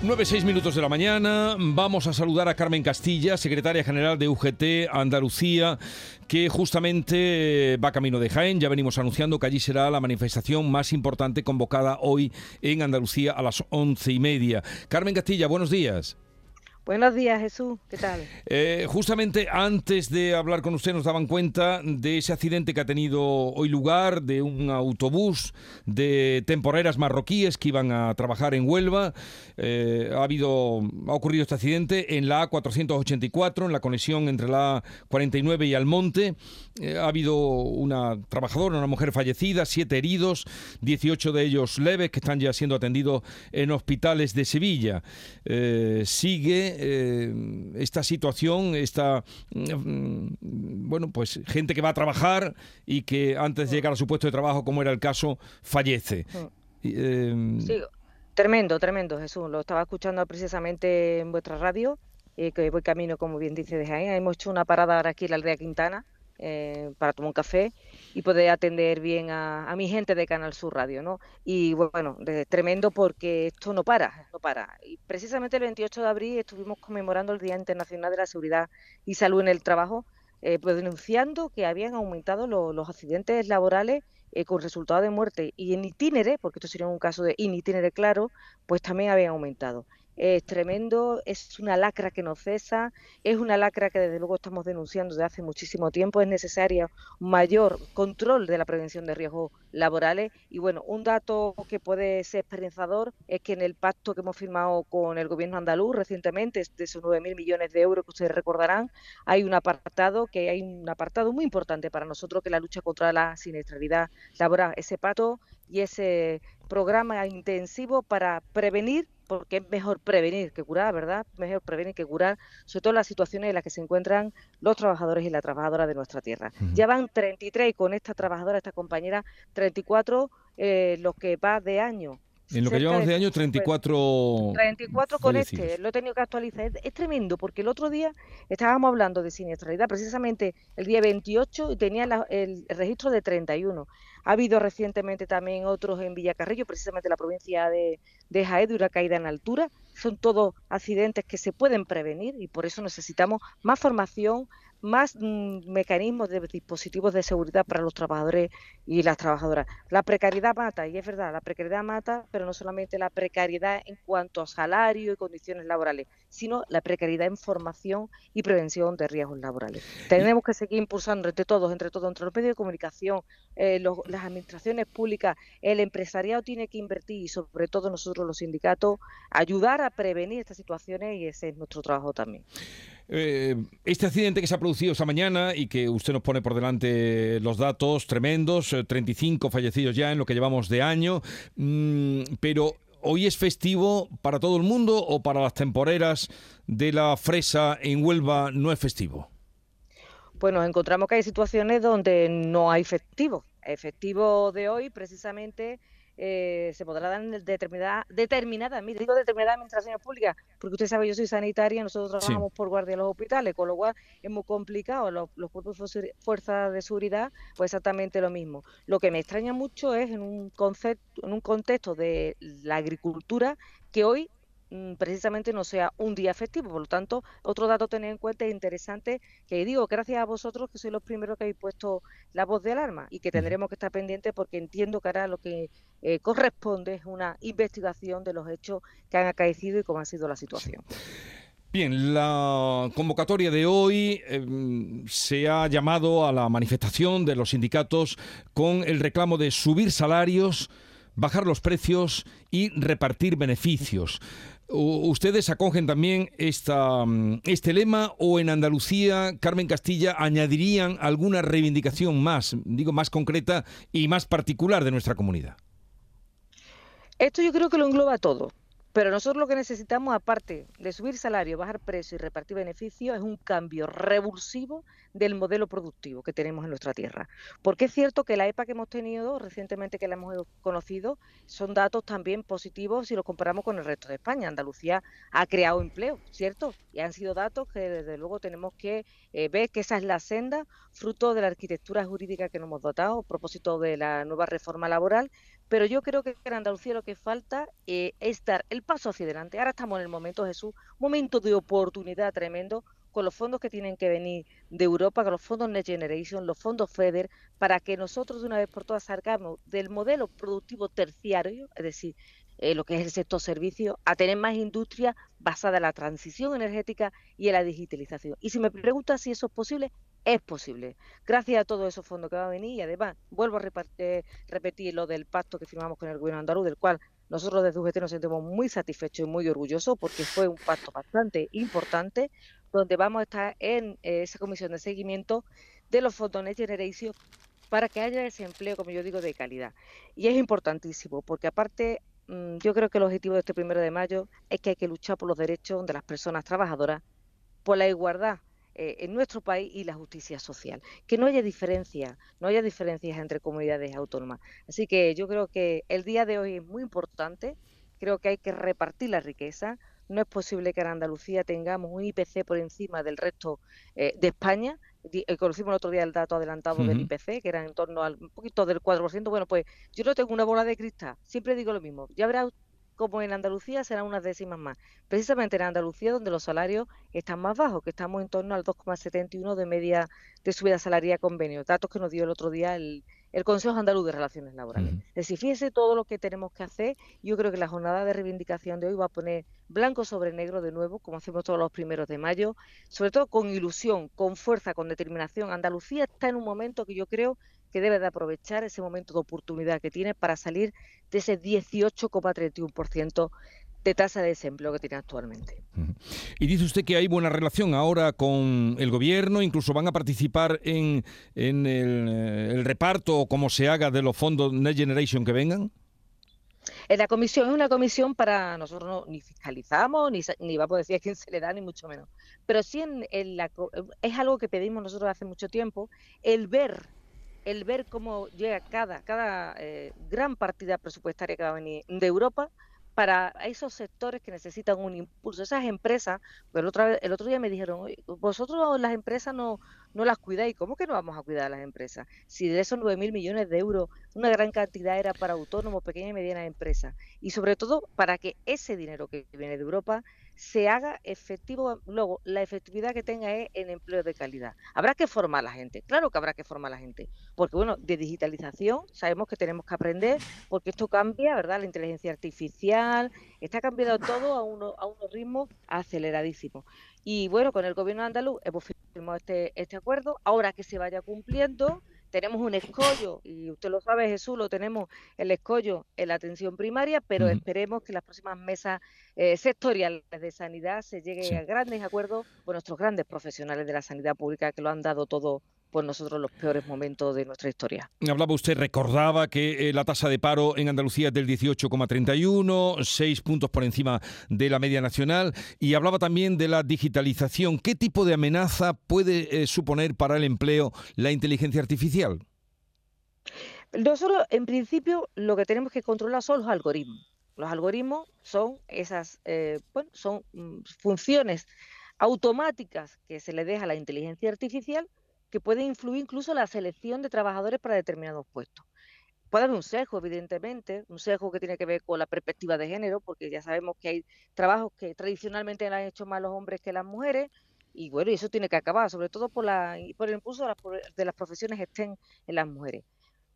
9, 6 minutos de la mañana. Vamos a saludar a Carmen Castilla, secretaria general de UGT Andalucía, que justamente va camino de Jaén. Ya venimos anunciando que allí será la manifestación más importante convocada hoy en Andalucía a las once y media. Carmen Castilla, buenos días. Buenos días, Jesús. ¿Qué tal? Eh, justamente antes de hablar con usted nos daban cuenta de ese accidente que ha tenido hoy lugar de un autobús de temporeras marroquíes que iban a trabajar en Huelva. Eh, ha habido, ha ocurrido este accidente en la A484, en la conexión entre la A49 y Almonte. Eh, ha habido una trabajadora, una mujer fallecida, siete heridos, 18 de ellos leves que están ya siendo atendidos en hospitales de Sevilla. sigue eh, esta situación, esta mm, bueno, pues gente que va a trabajar y que antes de llegar a su puesto de trabajo, como era el caso, fallece. Em, sí, tremendo, tremendo, Jesús. Lo estaba escuchando precisamente en vuestra radio, eh, que voy camino, como bien dice, de Jaén. Hemos hecho una parada ahora aquí en la aldea Quintana eh, para tomar un café y poder atender bien a, mi gente de Canal Sur Radio, ¿no? Y bueno, tremendo porque esto no para, no para. Y precisamente el 28 de abril estuvimos conmemorando el Día Internacional de la Seguridad y Salud en el Trabajo, eh, pues denunciando que habían aumentado los accidentes laborales eh, con resultado de muerte y en itinere, porque esto sería un caso de in itinere claro, pues también habían aumentado es tremendo, es una lacra que no cesa, es una lacra que desde luego estamos denunciando desde hace muchísimo tiempo, es necesario mayor control de la prevención de riesgos laborales y bueno, un dato que puede ser esperanzador es que en el pacto que hemos firmado con el gobierno andaluz recientemente, de esos 9.000 millones de euros que ustedes recordarán, hay un apartado que hay un apartado muy importante para nosotros que es la lucha contra la siniestralidad laboral, ese pacto y ese programa intensivo para prevenir porque es mejor prevenir que curar, ¿verdad? Mejor prevenir que curar, sobre todo las situaciones en las que se encuentran los trabajadores y las trabajadoras de nuestra tierra. Ya van 33 con esta trabajadora, esta compañera, 34 eh, los que va de año. En lo que llevamos de, año, 34. 34 con este, lo he tenido que actualizar. Es, tremendo, porque el otro día estábamos hablando de siniestralidad, precisamente el día 28, y tenía el registro de 31. Ha habido recientemente también otros en Villacarrillo, precisamente la provincia de, de Jaén, de una caída en altura. Son todos accidentes que se pueden prevenir y por eso necesitamos más formación, más mm, mecanismos de dispositivos de seguridad para los trabajadores y las trabajadoras. La precariedad mata, y es verdad, la precariedad mata, pero no solamente la precariedad en cuanto a salario y condiciones laborales, sino la precariedad en formación y prevención de riesgos laborales. Tenemos que seguir impulsando entre todos, entre todos, entre los medios de comunicación, eh, las administraciones públicas, el empresariado tiene que invertir y sobre todo nosotros los sindicatos ayudar a prevenir estas situaciones y ese es nuestro trabajo también. Eh, este accidente que se ha producido esta mañana y que usted nos pone por delante los datos tremendos, 35 eh, fallecidos ya en lo que llevamos de año, mm, pero ¿hoy es festivo para todo el mundo o para las temporeras de la fresa en Huelva no es festivo? Pues nos encontramos que hay situaciones donde no hay festivo. Efectivo de hoy, precisamente, eh, se podrá dar en determinada, determinada, digo determinada administraciones públicas, porque usted sabe, yo soy sanitaria, nosotros trabajamos por guardia en los hospitales, con lo cual es muy complicado, los, los cuerpos de fuerza de seguridad, pues exactamente lo mismo. Lo que me extraña mucho es en un concepto, en un contexto de la agricultura, que hoy precisamente no sea un día festivo. Por lo tanto, otro dato a tener en cuenta es interesante, que digo, gracias a vosotros que sois los primeros que habéis puesto la voz de alarma y que tendremos que estar pendientes porque entiendo que ahora lo que eh, corresponde es una investigación de los hechos que han acaecido y cómo ha sido la situación. Bien, la convocatoria de hoy em, se ha llamado a la manifestación de los sindicatos con el reclamo de subir salarios, bajar los precios y repartir beneficios. ¿Ustedes acogen también esta, mm, este lema o en Andalucía, Carmen Castilla, añadirían alguna reivindicación más, digo, más concreta y más particular de nuestra comunidad? Esto yo creo que lo engloba todo. Pero nosotros lo que necesitamos, aparte de subir salario, bajar precio y repartir beneficios, es un cambio revulsivo del modelo productivo que tenemos en nuestra tierra. Porque es cierto que la EPA que hemos tenido recientemente, que la hemos conocido, son datos también positivos si los comparamos con el resto de España. Andalucía ha creado empleo, ¿cierto? Y han sido datos que desde luego tenemos que eh, ver que esa es la senda, fruto de la arquitectura jurídica que nos hemos dotado a propósito de la nueva reforma laboral, Pero yo creo que en Andalucía lo que falta eh, es dar el paso hacia adelante. Ahora estamos en el momento, Jesús, momento de oportunidad tremendo con los fondos que tienen que venir de Europa, con los fondos Next Generation, los fondos FEDER, para que nosotros de una vez por todas salgamos del modelo productivo terciario, es decir, eh, lo que es el sector servicio, a tener más industria basada en la transición energética y en la digitalización. Y si me preguntas si eso es posible, es posible. Gracias a todos esos fondos que van a venir y además vuelvo a eh, repetir lo del pacto que firmamos con el gobierno andaluz, del cual nosotros desde UGT nos sentimos muy satisfechos y muy orgullosos porque fue un pacto bastante importante donde vamos a estar en eh, esa comisión de seguimiento de los fondos Next Generation para que haya ese empleo, como yo digo, de calidad. Y es importantísimo porque aparte Mm, yo creo que el objetivo de este primero de mayo es que hay que luchar por los derechos de las personas trabajadoras, por la igualdad eh, en nuestro país y la justicia social. Que no haya diferencias, no haya diferencias entre comunidades autónomas. Así que yo creo que el día de hoy es muy importante. Creo que hay que repartir la riqueza. No es posible que en Andalucía tengamos un IPC por encima del resto eh, de España eh, conocimos el otro día el dato adelantado del IPC, que era en torno al un poquito del 4%. Bueno, pues yo no tengo una bola de cristal, siempre digo lo mismo. Ya verá como en Andalucía serán unas décimas más. Precisamente en Andalucía, donde los salarios están más bajos, que estamos en torno al 2,71 de media de subida salarial convenio, datos que nos dio el otro día el, el Consejo Andaluz de Relaciones Laborales. Es decir, fíjese todo lo que tenemos que hacer. Yo creo que la jornada de reivindicación de hoy va a poner blanco sobre negro de nuevo, como hacemos todos los primeros de mayo, sobre todo con ilusión, con fuerza, con determinación. Andalucía está en un momento que yo creo que debe de aprovechar ese momento de oportunidad que tiene para salir de ese 18,31% de tasa de desempleo que tiene actualmente. Y dice usted que hay buena relación ahora con el gobierno, incluso van a participar en, en el, eh, el, reparto o como se haga de los fondos Next Generation que vengan. En la comisión es una comisión para nosotros no, ni fiscalizamos, ni, ni vamos a decir a quién se le da, ni mucho menos. Pero sí en, en la, es algo que pedimos nosotros hace mucho tiempo, el ver el ver cómo llega cada, cada eh, gran partida presupuestaria que va a venir de Europa para esos sectores que necesitan un impulso. Esas empresas, el otro, el otro día me dijeron, vosotros las empresas no, no las cuidáis, ¿cómo que no vamos a cuidar a las empresas? Si de esos 9 mil millones de euros, una gran cantidad era para autónomos, pequeñas y medianas empresas. Y sobre todo para que ese dinero que viene de Europa se haga efectivo, luego la efectividad que tenga es en empleo de calidad. Habrá que formar a la gente, claro que habrá que formar a la gente, porque bueno, de digitalización sabemos que tenemos que aprender, porque esto cambia, ¿verdad? La inteligencia artificial, está cambiando todo a, uno, a unos ritmos aceleradísimos. Y bueno, con el gobierno andaluz hemos firmado este, este acuerdo, ahora que se vaya cumpliendo, tenemos un escollo, y usted lo sabe, Jesús, lo tenemos el escollo en la atención primaria, pero esperemos que las próximas mesas eh, sectoriales de sanidad se lleguen a grandes acuerdos con nuestros grandes profesionales de la sanidad pública que lo han dado todo por nosotros los peores momentos de nuestra historia. Hablaba usted, recordaba que eh, la tasa de paro en Andalucía es del 18,31, seis puntos por encima de la media nacional, y hablaba también de la digitalización. ¿Qué tipo de amenaza puede eh, suponer para el empleo la inteligencia artificial? Nosotros, en principio, lo que tenemos que controlar son los algoritmos. Los algoritmos son esas, eh, bueno, son mm, funciones automáticas que se le deja a la inteligencia artificial que puede influir incluso la selección de trabajadores para determinados puestos. Puede haber un sesgo, evidentemente, un sesgo que tiene que ver con la perspectiva de género, porque ya sabemos que hay trabajos que tradicionalmente han hecho más los hombres que las mujeres, y bueno, eso tiene que acabar, sobre todo por, la, por el impulso de las, de las profesiones estén en las mujeres.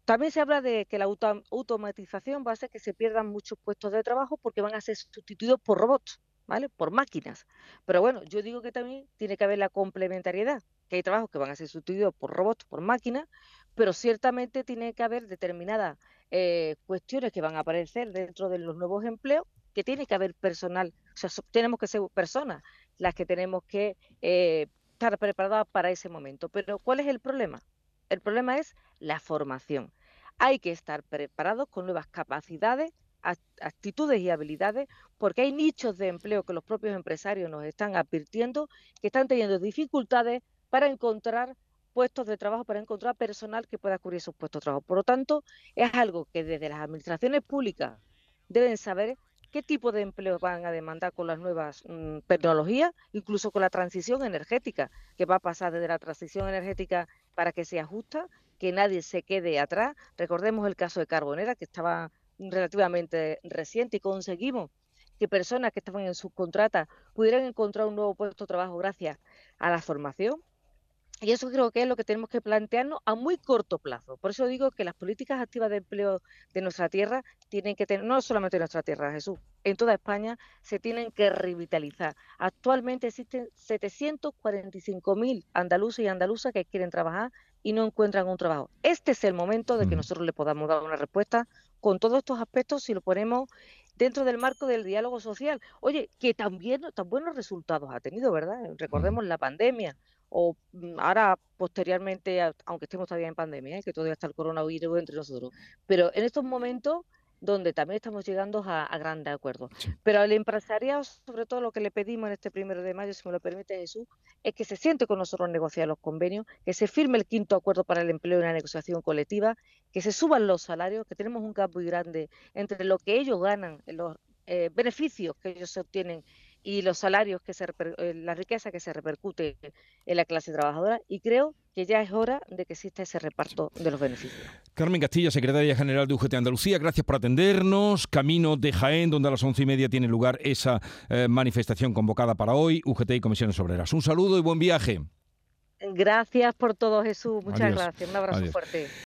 También se habla de que la automatización va a hacer que se pierdan muchos puestos de trabajo porque van a ser sustituidos por robots, ¿vale? Por máquinas. Pero bueno, yo digo que también tiene que haber la complementariedad que hay trabajos que van a ser sustituidos por robots, por máquinas, pero ciertamente tiene que haber determinadas eh, cuestiones que van a aparecer dentro de los nuevos empleos, que tiene que haber personal, o sea, tenemos que ser personas las que tenemos que eh, estar preparadas para ese momento. Pero ¿cuál es el problema? El problema es la formación. Hay que estar preparados con nuevas capacidades, actitudes y habilidades, porque hay nichos de empleo que los propios empresarios nos están advirtiendo que están teniendo dificultades para encontrar puestos de trabajo, para encontrar personal que pueda cubrir esos puestos de trabajo. Por lo tanto, es algo que desde las administraciones públicas deben saber qué tipo de empleo van a demandar con las nuevas mm, tecnologías, incluso con la transición energética, que va a pasar desde la transición energética para que sea justa, que nadie se quede atrás. Recordemos el caso de Carbonera, que estaba relativamente reciente y conseguimos que personas que estaban en subcontrata pudieran encontrar un nuevo puesto de trabajo gracias a la formación. Y eso creo que es lo que tenemos que plantearnos a muy corto plazo. Por eso digo que las políticas activas de empleo de nuestra tierra tienen que tener, no solamente en nuestra tierra, Jesús, en toda España se tienen que revitalizar. Actualmente existen 745.000 andaluces y andaluzas que quieren trabajar y no encuentran un trabajo. Este es el momento de que nosotros le podamos dar una respuesta con todos estos aspectos si lo ponemos dentro del marco del diálogo social. Oye, que también tan buenos resultados ha tenido, ¿verdad? Recordemos la pandemia o mm, ahora posteriormente, aunque estemos todavía en pandemia, ¿eh? que todavía está el coronavirus entre nosotros, pero en estos momentos donde también estamos llegando a, grandes acuerdos. Pero al empresariado, sobre todo lo que le pedimos en este primero de mayo, si me lo permite Jesús, es que se siente con nosotros a negociar los convenios, que se firme el quinto acuerdo para el empleo y la negociación colectiva, que se suban los salarios, que tenemos un gap muy grande entre lo que ellos ganan, los eh, beneficios que ellos obtienen y los salarios que se eh, la riqueza que se repercute en la clase trabajadora y creo que ya es hora de que exista ese reparto de los beneficios. Carmen Castilla, secretaria general de UGT Andalucía, gracias por atendernos. Camino de Jaén, donde a las once y media tiene lugar esa eh, manifestación convocada para hoy, UGT y Comisiones Obreras. Un saludo y buen viaje. Gracias por todo, Jesús. Muchas gracias. Un abrazo fuerte.